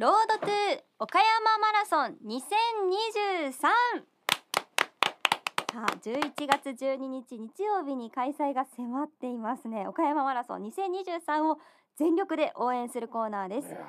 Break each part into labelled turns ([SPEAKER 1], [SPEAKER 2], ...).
[SPEAKER 1] ロードトゥー岡山マラソン2023さあ11月12日日曜日に開催が迫っていますね。岡山マラソン2023を全力で応援するコーナーです。
[SPEAKER 2] いやーも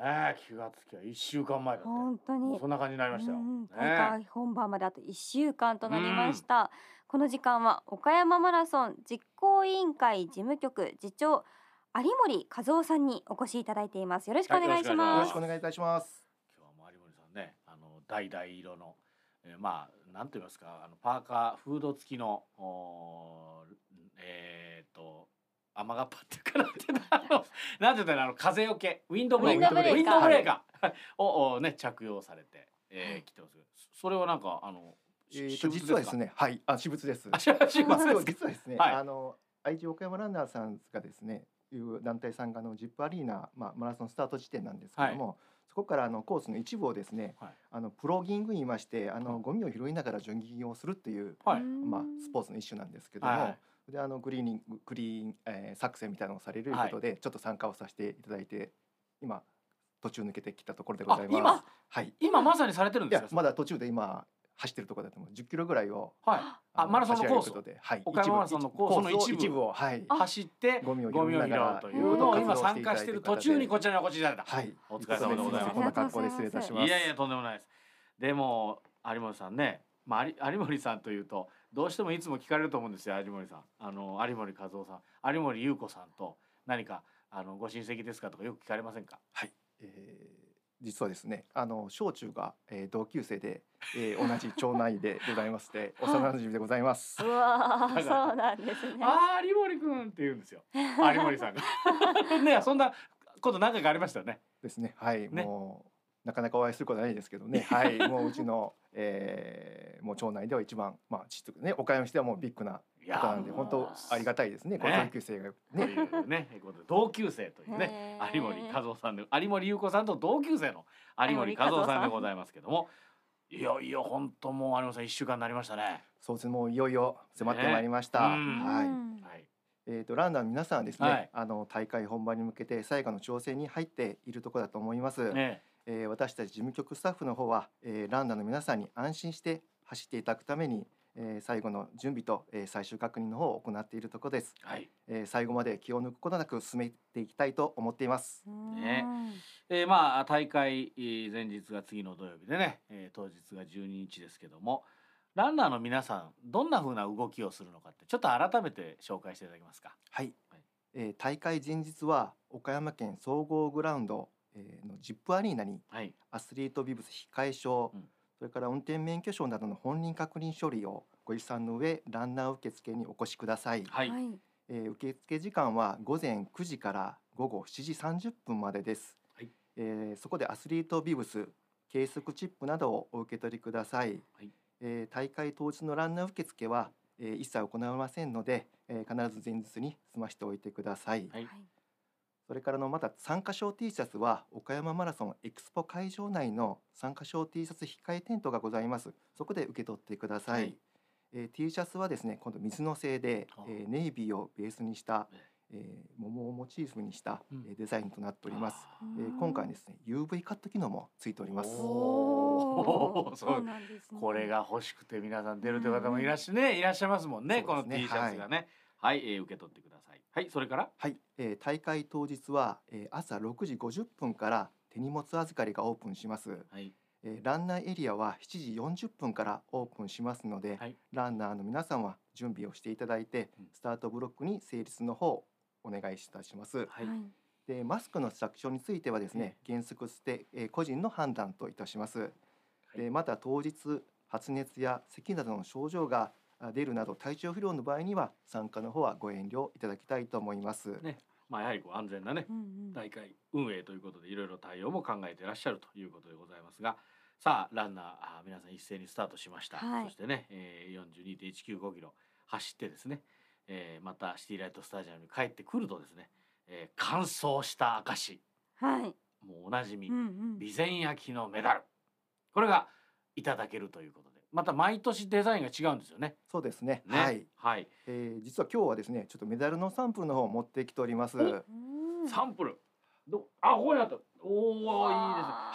[SPEAKER 2] うね気がつきゃ一週間前だって。
[SPEAKER 1] 本当に。
[SPEAKER 2] そんな感じになりましたよ、
[SPEAKER 1] うん
[SPEAKER 2] ね。
[SPEAKER 1] 大会本番まであと1週間となりました、この時間は岡山マラソン実行委員会事務局次長有森和夫さんにお越しいただいています。よろしくお願いし
[SPEAKER 2] はい
[SPEAKER 1] ます。
[SPEAKER 3] よろしくお願いいたします。
[SPEAKER 2] 今日は有森さんねあの橙色の、えーまあなんて言いますかあのパーカーフード付きのおーえー、と雨がっぱっていうか なんていうんだろうあの風よけウィンドブレーカー。
[SPEAKER 1] ウィンドブレーカー。
[SPEAKER 2] をおね着用されて、えー、来てますけどそれはなんかあのし
[SPEAKER 3] えー、と実はですね、はい、あ私物です。
[SPEAKER 2] あ私物
[SPEAKER 3] 実はですね、
[SPEAKER 2] はい。
[SPEAKER 3] あの愛知岡山ランナーさんがですね、いう団体さんがあのジップアリーナ、まあマラソンスタート地点なんですけども、そこからあのコースの一部をですね、
[SPEAKER 2] はい。
[SPEAKER 3] あのプロギング言いまして、あ
[SPEAKER 2] はい。
[SPEAKER 3] のゴミを拾いながらジョギングをするっていう、
[SPEAKER 2] はい。
[SPEAKER 3] まあスポーツの一種なんですけども、
[SPEAKER 2] はい。はい
[SPEAKER 3] であのグリーニンググリーン、えー、作戦みたいなのをされるということで、ちょっと参加をさせていただいて、今途中抜けてきたところでございます。
[SPEAKER 2] あ今？
[SPEAKER 3] はい。
[SPEAKER 2] 今まさにされてるん
[SPEAKER 3] い
[SPEAKER 2] です
[SPEAKER 3] まだ途中で今走ってるところだと思う。10キロぐらいを
[SPEAKER 2] はい。あ
[SPEAKER 3] の
[SPEAKER 2] マラソンのコース
[SPEAKER 3] 走られることで、はい、
[SPEAKER 2] 岡山マラソンのコースの一部。
[SPEAKER 3] 一部をはい。
[SPEAKER 1] あ
[SPEAKER 2] 走って
[SPEAKER 3] ゴミを
[SPEAKER 2] ゴミを拾うというのを今参加している途中にこちらにお越しいただいた。
[SPEAKER 3] はい。
[SPEAKER 2] お疲れ様でございます。
[SPEAKER 3] こんな格好で失礼いたします
[SPEAKER 2] いやいやとんでもないです。でも有森さんね、まあ有有森さんというとどうしてもいつも聞かれると思うんですよ有森さん。あの有森和夫さん、有森優子さんと何かあのご親戚ですかとかよく聞かれませんか？
[SPEAKER 3] はい、えー実はですねあの小中が、えー、同級生で、えー、同じ町内でございまして 幼馴染でございます
[SPEAKER 1] うわそうなんですね
[SPEAKER 2] ああ有森くんって言うんですよ。有森さんが。ねそんなこと何回かありましたよね。
[SPEAKER 3] ですねはい、
[SPEAKER 2] ね
[SPEAKER 3] もうなかなかお会いすることはないですけどね はいもううちの、えー、もう町内では一番まあちっとね岡山市ではもうビッグない
[SPEAKER 2] や
[SPEAKER 3] 方なんで本当ありがたいですねこう
[SPEAKER 2] ね
[SPEAKER 3] 同級生が
[SPEAKER 2] と
[SPEAKER 3] ね
[SPEAKER 2] いうね ことで同級生というね。有森和夫さんで有森優子さんと同級生の有森和夫さん。でございますけども。いよいよ本当もう有森さん一週間になりましたね。
[SPEAKER 3] そうですねもういよいよ迫ってまいりました、はい。
[SPEAKER 1] うん。
[SPEAKER 2] はい。
[SPEAKER 3] えー、とランナーの皆さんはですね、
[SPEAKER 2] はい。
[SPEAKER 3] あの大会本番に向けて最後の調整に入っているところだと思います、
[SPEAKER 2] ね。
[SPEAKER 3] えー私たち事務局スタッフの方は、えーランナーの皆さんに安心して走っていただくために、えー最後の準備と、えー最終確認の方を行っているところです、
[SPEAKER 2] はい。
[SPEAKER 3] えー最後まで気を抜くことなく進めていきたいと思っています
[SPEAKER 2] ねえー、まあ大会えー前日が次の土曜日でね、えー当日が12日ですけどもランナーの皆さんどんな風な動きをするのかってちょっと改めて紹介していただけますか？
[SPEAKER 3] はい、
[SPEAKER 2] はい
[SPEAKER 3] えー大会前日は岡山県総合グラウンド、えーのジップアリーナに
[SPEAKER 2] はい。
[SPEAKER 3] アスリートビブス控え証、
[SPEAKER 2] うん
[SPEAKER 3] それから運転免許証などの本人確認処理をご持参の上ランナー受付にお越しください、
[SPEAKER 2] はい。
[SPEAKER 1] はい。
[SPEAKER 3] えー受付時間は午前9時から午後7時30分までです、
[SPEAKER 2] はい。
[SPEAKER 3] えーそこでアスリートビブス計測チップなどをお受け取りください、
[SPEAKER 2] はい。
[SPEAKER 3] えー大会当日のランナー受付は、えー一切行われませんので、えー必ず前日に済ましておいてください、
[SPEAKER 2] はい
[SPEAKER 3] それからのまた参加賞 T シャツは岡山マラソンエクスポ会場内の参加賞 T シャツ控えテントがございます。そこで受け取ってください、
[SPEAKER 2] はい。
[SPEAKER 3] えー T シャツはですね今度水の製で
[SPEAKER 2] あ、
[SPEAKER 3] えーネイビーをベースにした
[SPEAKER 2] え、
[SPEAKER 3] え。ー桃をモチーフにした、
[SPEAKER 2] うん
[SPEAKER 3] えーデザインとなっております、
[SPEAKER 2] あ
[SPEAKER 3] えー今回はですね UV カット機能もついております。
[SPEAKER 1] そうなんですね。
[SPEAKER 2] これが欲しくて皆さん出るという方もいらっしゃね。いらっしゃいますもんね。この T シャツがね。はい、えー受け取ってくださいはいそれから？
[SPEAKER 3] はい、えー大会当日は、えー朝6時50分から手荷物預かりがオープンします。
[SPEAKER 2] はい。
[SPEAKER 3] えーランナーエリアは7時40分からオープンしますので、
[SPEAKER 2] はい。
[SPEAKER 3] ランナーの皆さんは準備をしていただいて、
[SPEAKER 2] うん。
[SPEAKER 3] スタートブロックに成立の方お願いいたします。
[SPEAKER 2] は
[SPEAKER 1] はい。
[SPEAKER 3] でマスクの着用についてはですね、原則して、えー個人の判断といたします。
[SPEAKER 2] い。
[SPEAKER 3] でまた当日発熱や咳などの症状があ出るなど体調不良の場合には参加の方はご遠慮いただきたいと思います。
[SPEAKER 2] ね。まあやはりこう安全なね
[SPEAKER 1] うんうん。
[SPEAKER 2] 大会運営ということでいろいろ対応も考えていらっしゃるということでございますが。さあランナーあー皆さん一斉にスタートしました、
[SPEAKER 1] はい。
[SPEAKER 2] そしてね、えー、42.195キロ走ってですね、えーまたシティライトスタジアムに帰ってくるとですね、えー完走した証
[SPEAKER 1] はい。
[SPEAKER 2] もうおなじみ、
[SPEAKER 1] うんうん。
[SPEAKER 2] 備前焼のメダル。これがいただけるということでまた毎年デザインが違うんですよね。
[SPEAKER 3] そうですね。
[SPEAKER 2] ね。
[SPEAKER 3] はい、
[SPEAKER 2] はい、
[SPEAKER 3] えー実は今日はですね、ちょっとメダルのサンプルの方を持ってきております。
[SPEAKER 2] サンプル。どあここにあった。おおいいで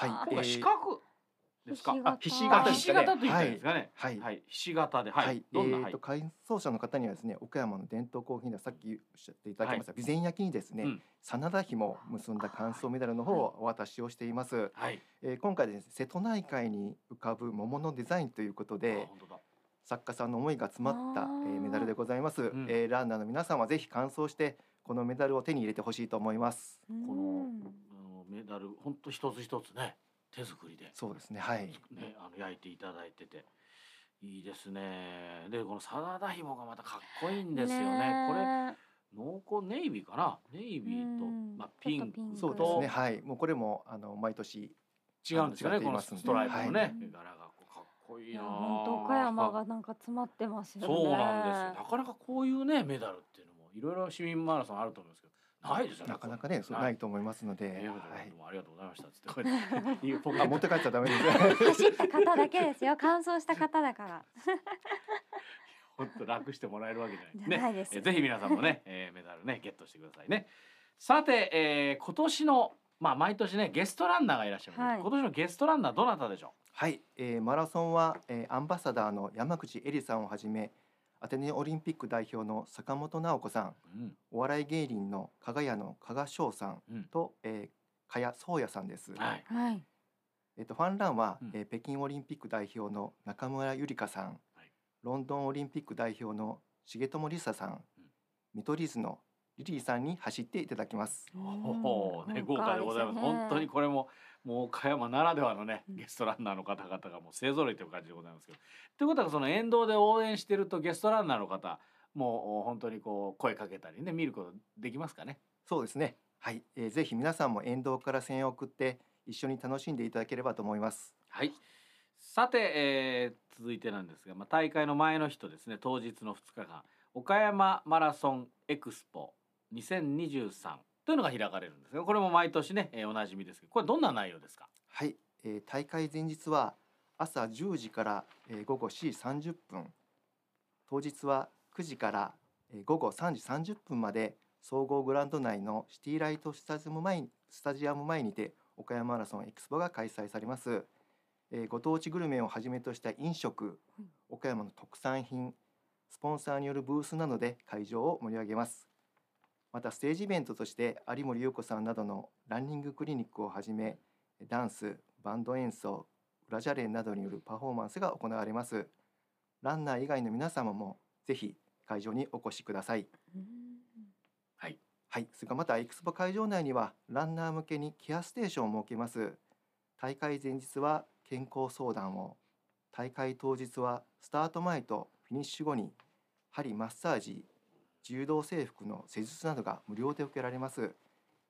[SPEAKER 2] すね。
[SPEAKER 3] はい。
[SPEAKER 2] 四角ですか？
[SPEAKER 1] ひし形。
[SPEAKER 3] あひし形ですかね。
[SPEAKER 2] 形と言ったんですかね。
[SPEAKER 3] はい。
[SPEAKER 2] はい。ひし形で。はい。どんな？はい。
[SPEAKER 3] えーと改装者の方にはですね岡山の伝統工品でさっきおっしゃっていただきました備前焼にですね、
[SPEAKER 2] うん。
[SPEAKER 3] 真田紐を結んだ乾燥メダルの方をお渡しをしています、
[SPEAKER 2] はい。
[SPEAKER 3] えー今回ですね瀬戸内海に浮かぶ桃のデザインということ
[SPEAKER 2] あ
[SPEAKER 3] で
[SPEAKER 2] 本当だ。
[SPEAKER 3] 作家さんの思いが詰まった、えーメダルでございます、
[SPEAKER 2] ん。
[SPEAKER 3] えーランナーの皆さんはぜひ完走してこのメダルを手に入れてほしいと思います。
[SPEAKER 1] うん
[SPEAKER 2] このあのメダル本当一つ一つね手作りで。
[SPEAKER 3] そうですねはい。
[SPEAKER 2] ねあの焼いていただいてて。いいですね。でこの真田紐がまたかっこいいんですよね。これ
[SPEAKER 1] ね
[SPEAKER 2] 濃厚ネイビーかな？ネイビーと
[SPEAKER 1] うん。
[SPEAKER 2] まあピンク。
[SPEAKER 3] そうですねはい。もうこれもあの毎年
[SPEAKER 2] 違うんですよ
[SPEAKER 3] 違
[SPEAKER 2] ねこのストライプのね。
[SPEAKER 1] はい。
[SPEAKER 2] 柄がこうかっこいいな
[SPEAKER 1] 本当岡山がなんか詰まってますよね。
[SPEAKER 2] そうなんですよ。なかなかこういうねメダルっていうのもいろいろ市民マラソンあると思うんですけどないですよね
[SPEAKER 3] なかなかねそうないと思いますので、
[SPEAKER 2] ええ
[SPEAKER 3] はい。
[SPEAKER 2] どうもありがとうございましたっつってこうやって。言うポケット
[SPEAKER 3] あ持って帰っちゃダメです。
[SPEAKER 1] 走った方だけですよ。乾燥した方だから。
[SPEAKER 2] ほんと楽してもらえるわけじゃない。
[SPEAKER 1] ないです
[SPEAKER 2] ね。えぜひ皆さんもね、えーメダルねゲットしてくださいね。さて、えー今年のまあ毎年ねゲストランナーがいらっしゃる、
[SPEAKER 1] はい。
[SPEAKER 2] 今年のゲストランナーどなたでしょ
[SPEAKER 3] はい、えーマラソンは、えーアンバサダーの山口恵里さんをはじめアテネオリンピック代表の坂本直子さん
[SPEAKER 2] う、うん。
[SPEAKER 3] お笑い芸人の加賀屋の加賀翔さん
[SPEAKER 2] うん。
[SPEAKER 3] と、えー、加谷宗也さんです。
[SPEAKER 2] はい。
[SPEAKER 1] はい。
[SPEAKER 3] えっとファンランは、
[SPEAKER 2] うん。
[SPEAKER 3] えー北京オリンピック代表の中村ゆりかさん、
[SPEAKER 2] はい。
[SPEAKER 3] ロンドンオリンピック代表の重友梨沙さん、見取り図のリリーさんに走っていただきます。
[SPEAKER 2] おーね、豪華でございます。本当にこれももう岡山ならではのね
[SPEAKER 1] うん
[SPEAKER 2] ゲストランナーの方々がもう勢ぞろいという感じでございますけど。ということはその沿道で応援してるとゲストランナーの方もう本当にこう声かけたりね見ることできますかね？
[SPEAKER 3] そうですね。はい、えーぜひ皆さんも沿道から声援を送って一緒に楽しんでいただければと思います。
[SPEAKER 2] はい。さて、えー続いてなんですが、まあ、大会の前の日とですね当日の2日間岡山マラソンエクスポ2023というのが開かれるんですがこれも毎年ね、えーおなじみですけどこれどんな内容ですか？
[SPEAKER 3] はい、えー大会前日は朝10時から、えー午後4時30分。当日は9時から、えー午後3時30分まで総合グラウンド内のシティライトスタジアム前にスタジアム前にて岡山マラソンエクスポが開催されます、えーご当地グルメをはじめとした飲食
[SPEAKER 1] うん。
[SPEAKER 3] 岡山の特産品スポンサーによるブースなどで会場を盛り上げますまたステージイベントとして有森裕子さんなどのランニングクリニックをはじめダンス、バンド演奏、裏ジャレンなどによるパフォーマンスが行われます。ランナー以外の皆様もぜひ会場にお越しください。
[SPEAKER 1] うん
[SPEAKER 2] はい。
[SPEAKER 3] はい、それからまたエクスポ会場内にはランナー向けにケアステーションを設けます。大会前日は健康相談を、大会当日はスタート前とフィニッシュ後に針マッサージ、柔道整復の施術などが無料で受けられます。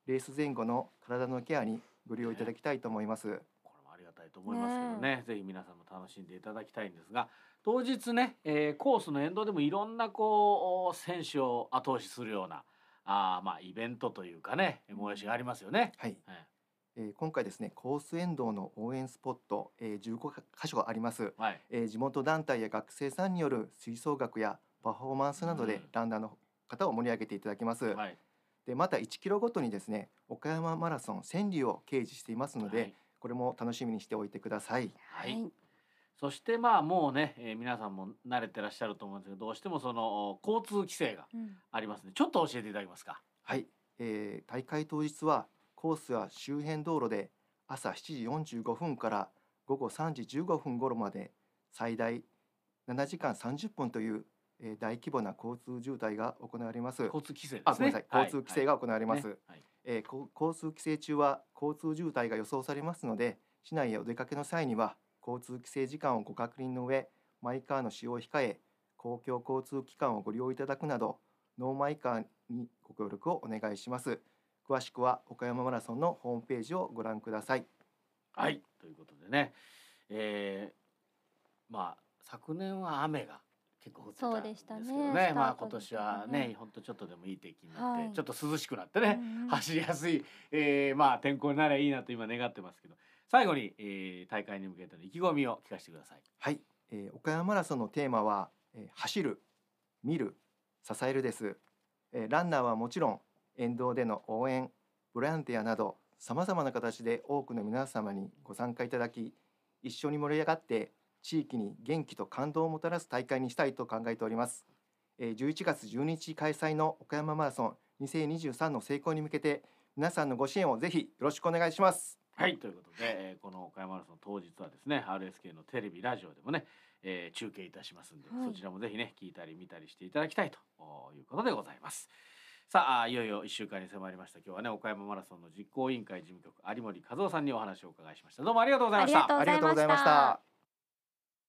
[SPEAKER 3] レース前後の体のケアにご利用いただきたいと思います。
[SPEAKER 2] これもありがたいと思いますけどね。ぜひ皆さんも楽しんでいただきたいんですが当日ね、えーコースの沿道でもいろんなこう選手を後押しするようなあーまあイベントというかね催しがありますよね。
[SPEAKER 3] はい、
[SPEAKER 2] はい
[SPEAKER 3] えー今回ですねコース沿道の応援スポット、えー、15か箇所あります、
[SPEAKER 2] はい。
[SPEAKER 3] えー地元団体や学生さんによる吹奏楽やパフォーマンスなどで
[SPEAKER 2] うん。
[SPEAKER 3] ランナーの方を盛り上げていただきます、
[SPEAKER 2] はい。
[SPEAKER 3] でまた1キロごとにですね岡山マラソン川柳を掲示していますので、
[SPEAKER 2] はい。
[SPEAKER 3] これも楽しみにしておいてください。
[SPEAKER 2] はい。そしてまあもうね、えー皆さんも慣れてらっしゃると思うんですけどどうしてもその交通規制が
[SPEAKER 1] うん。
[SPEAKER 2] ありますのでちょっと教えていただけますか？
[SPEAKER 3] はい、えー大会当日はコースは周辺道路で朝7時45分から午後3時15分頃まで最大7時間30分という、えー大規模な交通渋滞が行われます。
[SPEAKER 2] 交通規制ですね。
[SPEAKER 3] あ、ごめんなさい、交通規制が行われます。
[SPEAKER 2] ねはい
[SPEAKER 3] えーこ交通規制中は交通渋滞が予想されますので、市内へお出かけの際には交通規制時間をご確認の上、マイカーの使用を控え、公共交通機関をご利用いただくなど、ノーマイカーにご協力をお願いします。詳しくは岡山マラソンのホームページをご覧ください。
[SPEAKER 2] はい、ということでね、えー、まあ昨年は雨が結構降ってたん
[SPEAKER 1] そう
[SPEAKER 2] で
[SPEAKER 1] ですしたね。
[SPEAKER 2] けどね、
[SPEAKER 1] スタ
[SPEAKER 2] まあ今年は
[SPEAKER 1] はね
[SPEAKER 2] ね、ほんとちょっとでもいい天気になって、
[SPEAKER 1] はい。
[SPEAKER 2] ちょっと涼しくなってね、
[SPEAKER 1] うんうん。
[SPEAKER 2] 走りやすい、えー、まあ天候になればいいなと今願ってますけど、最後に、えー、大会に向けての意気込みを聞かせてください。
[SPEAKER 3] はい、えー岡山マラソンのテーマは、えー走る、見る、支えるです、えーランナーはもちろん沿道での応援、ボランティアなどさまざまな形で多くの皆様にご参加いただき一緒に盛り上がって地域に元気と感動をもたらす大会にしたいと考えております。えー11月12日開催の岡山マラソン2023の成功に向けて皆さんのご支援をぜひよろしくお願いします。
[SPEAKER 2] はいということで、えーこの岡山マラソン当日はですね RSK のテレビラジオでもね、えー中継いたしますんで、
[SPEAKER 1] はい
[SPEAKER 2] そちらもぜひね聞いたり見たりしていただきたいということでございます。さああいよいよ1週間に迫りました今日はね岡山マラソンの実行委員会事務局有森和夫さんにお話をお伺いしましたどうも
[SPEAKER 1] ありがとうございました
[SPEAKER 3] ありがとうございました。